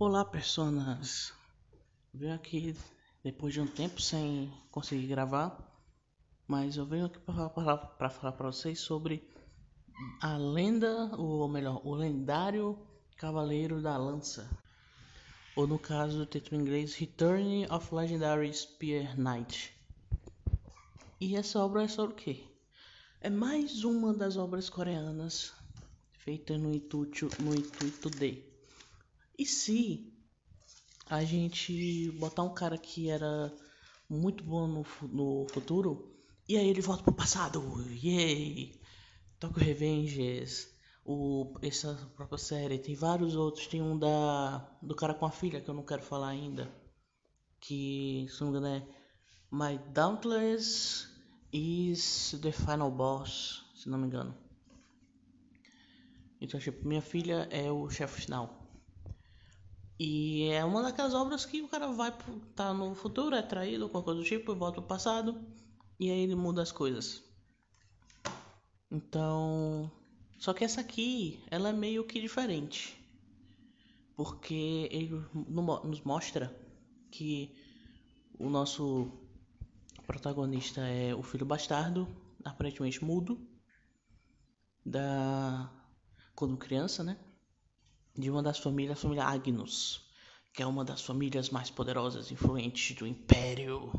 Olá, personas! Venho aqui depois de um tempo sem conseguir gravar, mas eu venho aqui para falar para vocês sobre a lenda, ou melhor, o lendário Cavaleiro da Lança, ou no caso do título em inglês, Return of Legendary Spear Knight. E essa obra é sobre o quê? É mais uma das obras coreanas feita no intuito, no intuito de e se a gente botar um cara que era muito bom no, no futuro e aí ele volta pro passado? Yay! Tokyo Revengers, o, essa própria série, tem vários outros. Tem um da do cara com a filha que eu não quero falar ainda. Que se não me engano é My Dauntless is the Final Boss, se não me engano. Então, tipo, minha filha é o chefe final. E é uma daquelas obras que o cara vai tá no futuro, é traído, alguma coisa do tipo, e volta pro passado, e aí ele muda as coisas. Então, só que essa aqui, ela é meio que diferente. Porque ele nos mostra que o nosso protagonista é o filho bastardo, aparentemente mudo, da quando criança, né? De uma das famílias, a família Agnus, que é uma das famílias mais poderosas e influentes do Império.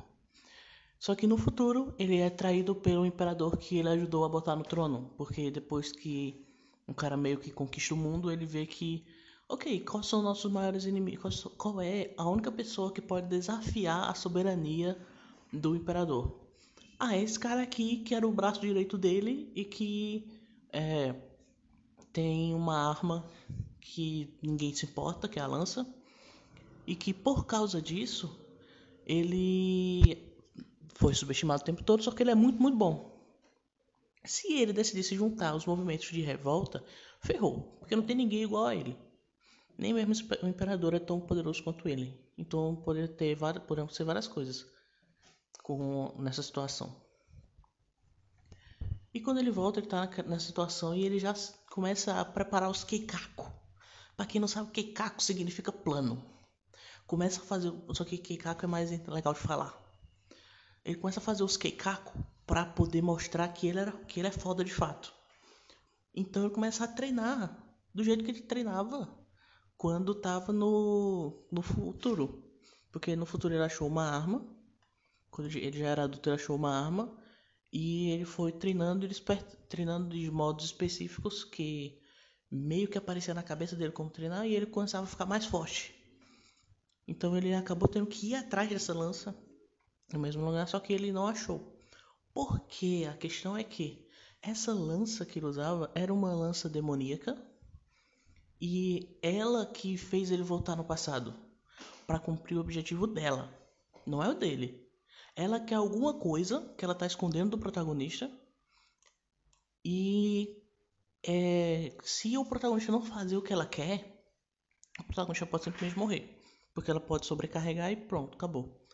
Só que no futuro ele é traído pelo imperador que ele ajudou a botar no trono, porque depois que um cara meio que conquista o mundo, ele vê que, ok, quais são nossos maiores inimigos? Qual é a única pessoa que pode desafiar a soberania do imperador? Ah, esse cara aqui que era o braço direito dele e que é, tem uma arma que ninguém se importa, que é a lança, e que por causa disso ele foi subestimado o tempo todo, só que ele é muito, muito bom. Se ele decidisse juntar os movimentos de revolta, ferrou, porque não tem ninguém igual a ele. Nem mesmo o imperador é tão poderoso quanto ele. Então poderia ter poderiam ser várias coisas com nessa situação. E quando ele volta, ele tá nessa situação e ele já começa a preparar os Keikaku, para quem não sabe, Keikaku significa plano. Começa a fazer, só que Keikaku é mais legal de falar. Ele começa a fazer os Keikaku para poder mostrar que ele, era, que ele é foda de fato. Então ele começa a treinar do jeito que ele treinava quando estava no, no futuro. Porque no futuro ele achou uma arma. Quando ele já era adulto, ele achou uma arma. E ele foi treinando, treinando de modos específicos que meio que aparecia na cabeça dele como treinar e ele começava a ficar mais forte. Então ele acabou tendo que ir atrás dessa lança no mesmo lugar, só que ele não achou. Porque a questão é que essa lança que ele usava era uma lança demoníaca e ela que fez ele voltar no passado para cumprir o objetivo dela, não é o dele. Ela quer alguma coisa que ela tá escondendo do protagonista e é, se o protagonista não fazer o que ela quer, o protagonista pode simplesmente morrer. Porque ela pode sobrecarregar e pronto, acabou.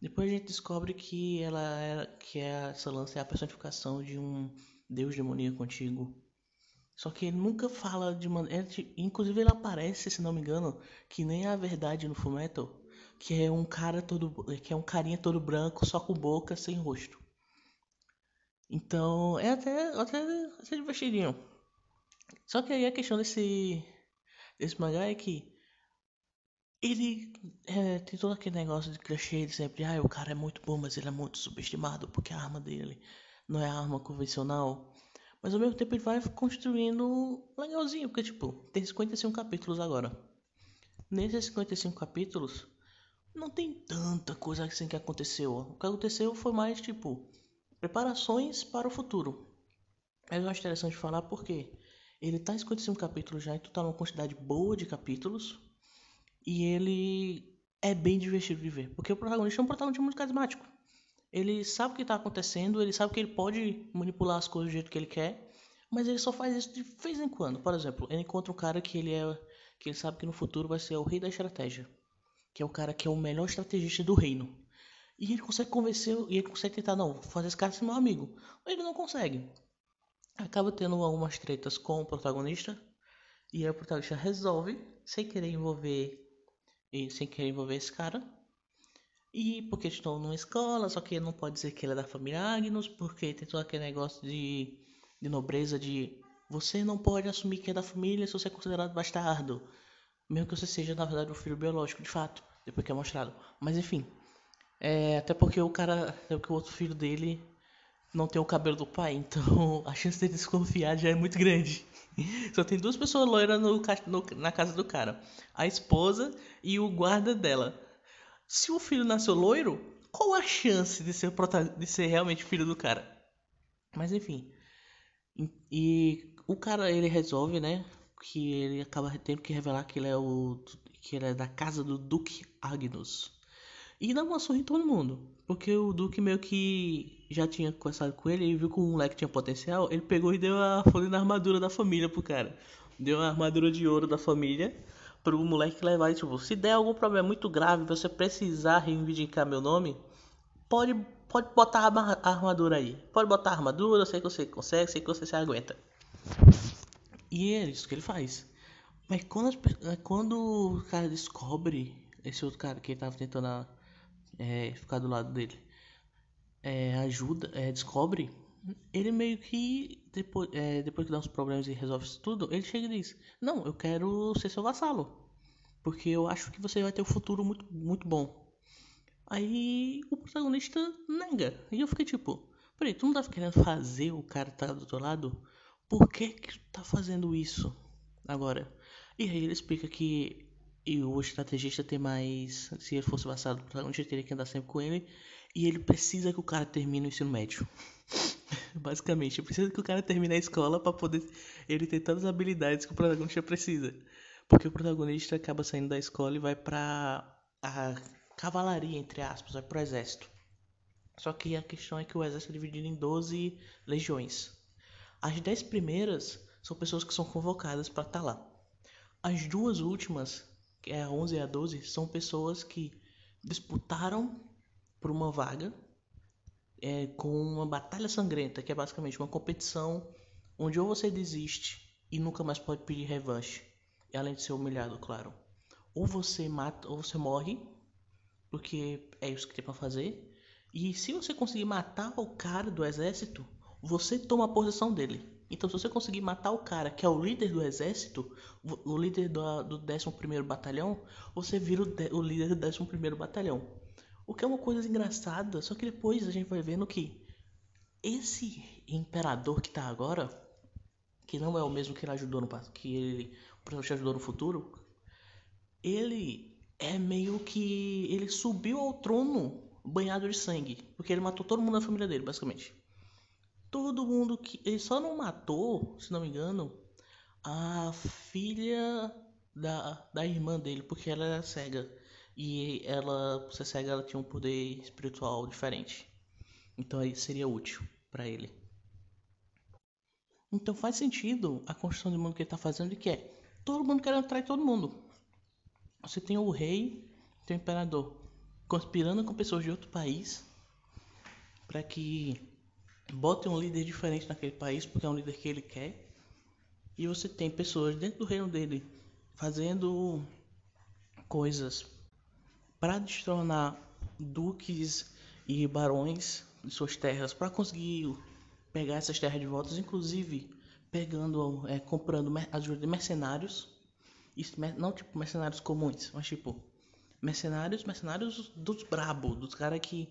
Depois a gente descobre que ela era, que é, essa lança é a personificação de um deus demoníaco antigo. Só que ele nunca fala de maneira. Inclusive ele aparece, se não me engano, que nem a verdade no Fullmetal, que é um cara todo. que é um carinha todo branco, só com boca, sem rosto. Então é até, até, até divertidinho. Só que aí a questão desse, desse mangá é que ele é, tem todo aquele negócio de clichê de sempre, ah, o cara é muito bom, mas ele é muito subestimado porque a arma dele não é a arma convencional. Mas ao mesmo tempo ele vai construindo legalzinho, porque tipo, tem 55 capítulos agora. Nesses 55 capítulos, não tem tanta coisa assim que aconteceu. O que aconteceu foi mais tipo preparações para o futuro. Mas eu acho interessante falar porque ele tá em 55 capítulos já, então tá numa quantidade boa de capítulos. E ele é bem divertido de ver. Porque o protagonista é um protagonista muito carismático. Ele sabe o que está acontecendo, ele sabe que ele pode manipular as coisas do jeito que ele quer, mas ele só faz isso de vez em quando. Por exemplo, ele encontra um cara que ele é que ele sabe que no futuro vai ser o rei da estratégia, que é o cara que é o melhor estrategista do reino. E ele consegue convencer, e ele consegue tentar não, fazer esse cara ser meu amigo. Mas ele não consegue acaba tendo algumas tretas com o protagonista e aí o protagonista resolve, sem querer envolver sem querer envolver esse cara. E porque estão numa escola, só que não pode dizer que ele é da família Agnus, porque tem todo aquele negócio de, de nobreza de você não pode assumir que é da família se você é considerado bastardo. Mesmo que você seja, na verdade, um filho biológico, de fato, depois que é mostrado. Mas enfim. É, até porque o cara. Até o outro filho dele não tem o cabelo do pai, então a chance dele desconfiar já é muito grande. Só tem duas pessoas loiras no, no, na casa do cara: a esposa e o guarda dela. Se o filho nasceu loiro, qual a chance de ser, de ser realmente filho do cara? Mas enfim. E o cara ele resolve, né? Que ele acaba tendo que revelar que ele é o. que ele é da casa do Duque Agnus. E dá uma surra em todo mundo. Porque o Duque meio que já tinha conversado com ele e viu que o moleque tinha potencial. Ele pegou e deu a folha da armadura da família pro cara. Deu a armadura de ouro da família pro moleque levar. E, tipo, se der algum problema muito grave, você precisar reivindicar meu nome, pode, pode botar a armadura aí. Pode botar a armadura, eu sei que você consegue, sei que você se aguenta. E é isso que ele faz. Mas quando, quando o cara descobre, esse outro cara que ele tava tentando é, ficar do lado dele, é, ajuda, é, descobre, ele meio que, depois, é, depois que dá uns problemas e resolve isso tudo, ele chega e diz: Não, eu quero ser seu vassalo. Porque eu acho que você vai ter um futuro muito, muito bom. Aí o protagonista nega. E eu fiquei tipo: Peraí, tu não tá querendo fazer o cara tá do outro lado? Por que que tu tá fazendo isso agora? E aí ele explica que e o estrategista tem mais. Se ele fosse vassalo do protagonista, teria que andar sempre com ele. E ele precisa que o cara termine o ensino médio. Basicamente, precisa que o cara termine a escola para poder ele ter todas as habilidades que o protagonista precisa. Porque o protagonista acaba saindo da escola e vai pra a cavalaria, entre aspas, vai pro exército. Só que a questão é que o exército é dividido em 12 legiões. As 10 primeiras são pessoas que são convocadas para estar tá lá. As duas últimas, que é a 11 e a 12, são pessoas que disputaram por uma vaga é, com uma batalha sangrenta, que é basicamente uma competição onde ou você desiste e nunca mais pode pedir revanche, além de ser humilhado, claro. Ou você mata, ou você morre, porque é isso que tem para fazer. E se você conseguir matar o cara do exército, você toma a posição dele. Então, se você conseguir matar o cara que é o líder do exército, o líder do, do 11 Batalhão, você vira o, de, o líder do 11 Batalhão. O que é uma coisa engraçada, só que depois a gente vai vendo que esse imperador que tá agora, que não é o mesmo que ele ajudou no que ele ajudou no futuro, ele é meio que ele subiu ao trono banhado de sangue, porque ele matou todo mundo da família dele, basicamente. Todo mundo que ele só não matou, se não me engano, a filha da, da irmã dele, porque ela era cega. E ela, por ser cega, ela tinha um poder espiritual diferente. Então aí seria útil para ele. Então faz sentido a construção de mundo que ele está fazendo, que é todo mundo querendo atrair todo mundo. Você tem o rei, tem o imperador conspirando com pessoas de outro país para que botem um líder diferente naquele país, porque é um líder que ele quer. E você tem pessoas dentro do reino dele fazendo coisas para destronar duques e barões de suas terras para conseguir pegar essas terras de volta, inclusive pegando, é, comprando ajuda de mercenários, isso, não tipo mercenários comuns, mas tipo mercenários, mercenários dos brabo, dos caras que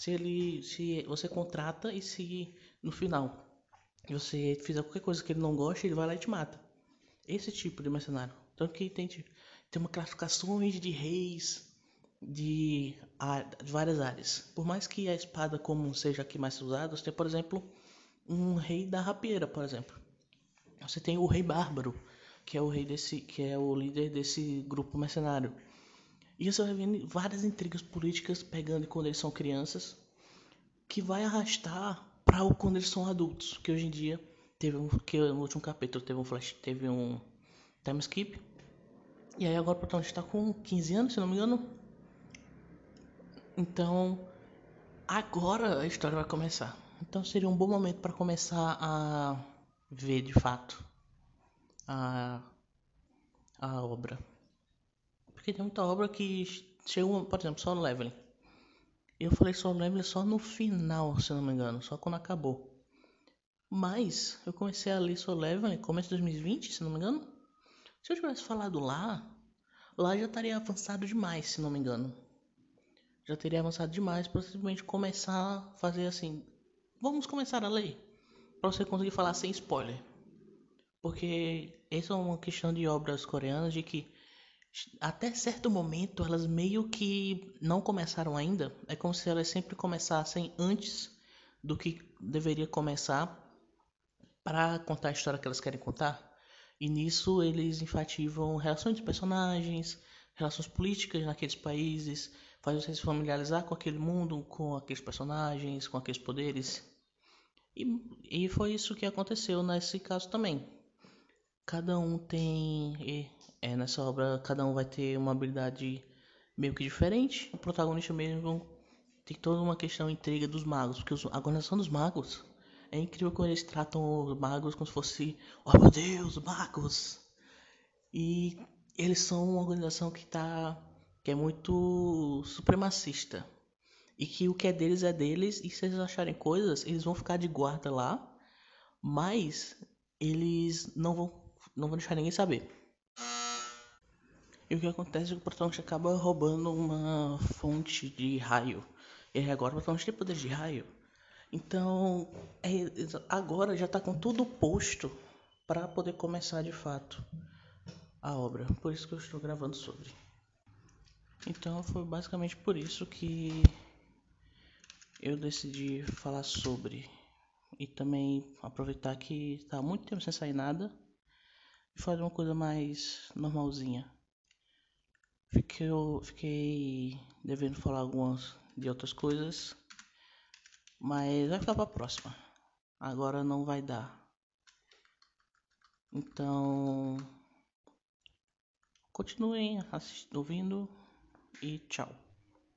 se ele, se você contrata e se no final você fizer qualquer coisa que ele não goste, ele vai lá e te mata. Esse tipo de mercenário. Tanto que tem, tem uma classificações de reis, de, de várias áreas. Por mais que a espada comum seja a que mais usada, você tem, por exemplo, um rei da rapieira, por exemplo. Você tem o rei bárbaro, que é o rei desse, que é o líder desse grupo mercenário. E você vai vendo várias intrigas políticas pegando quando eles são crianças, que vai arrastar para quando eles são adultos, que hoje em dia teve um que no último capítulo teve um flash, teve um time skip. E aí agora o protagonista está com 15 anos, se não me engano, então, agora a história vai começar. Então seria um bom momento para começar a ver de fato a, a obra. Porque tem muita obra que chegou, por exemplo, Solo Leveling. Eu falei Solo Leveling só no final, se não me engano, só quando acabou. Mas eu comecei a ler Solo Leveling começo de 2020, se não me engano. Se eu tivesse falado lá, lá já estaria avançado demais, se não me engano. Já teria avançado demais para simplesmente começar a fazer assim. Vamos começar a ler. Para você conseguir falar sem spoiler. Porque essa é uma questão de obras coreanas de que até certo momento elas meio que não começaram ainda. É como se elas sempre começassem antes do que deveria começar para contar a história que elas querem contar. E nisso eles enfativam relações de personagens, relações políticas naqueles países, faz você se familiarizar com aquele mundo, com aqueles personagens, com aqueles poderes. E, e foi isso que aconteceu nesse caso também. Cada um tem. É, nessa obra, cada um vai ter uma habilidade meio que diferente. O protagonista mesmo tem toda uma questão intriga dos magos, porque a organização dos magos é incrível como eles tratam os magos como se fosse, oh meu Deus, magos. E eles são uma organização que tá que é muito supremacista. E que o que é deles é deles, e se eles acharem coisas, eles vão ficar de guarda lá, mas eles não vão, não vão deixar ninguém saber. E o que acontece é que o protagonista acaba roubando uma fonte de raio. E agora o protagonista tem poder de raio. Então, é, agora já está com tudo posto para poder começar de fato a obra. Por isso que eu estou gravando sobre. Então foi basicamente por isso que eu decidi falar sobre. E também aproveitar que está muito tempo sem sair nada fazer uma coisa mais normalzinha. Fiquei, fiquei devendo falar algumas de outras coisas, mas vai ficar para a próxima. Agora não vai dar. Então, continuem assistindo, ouvindo e tchau.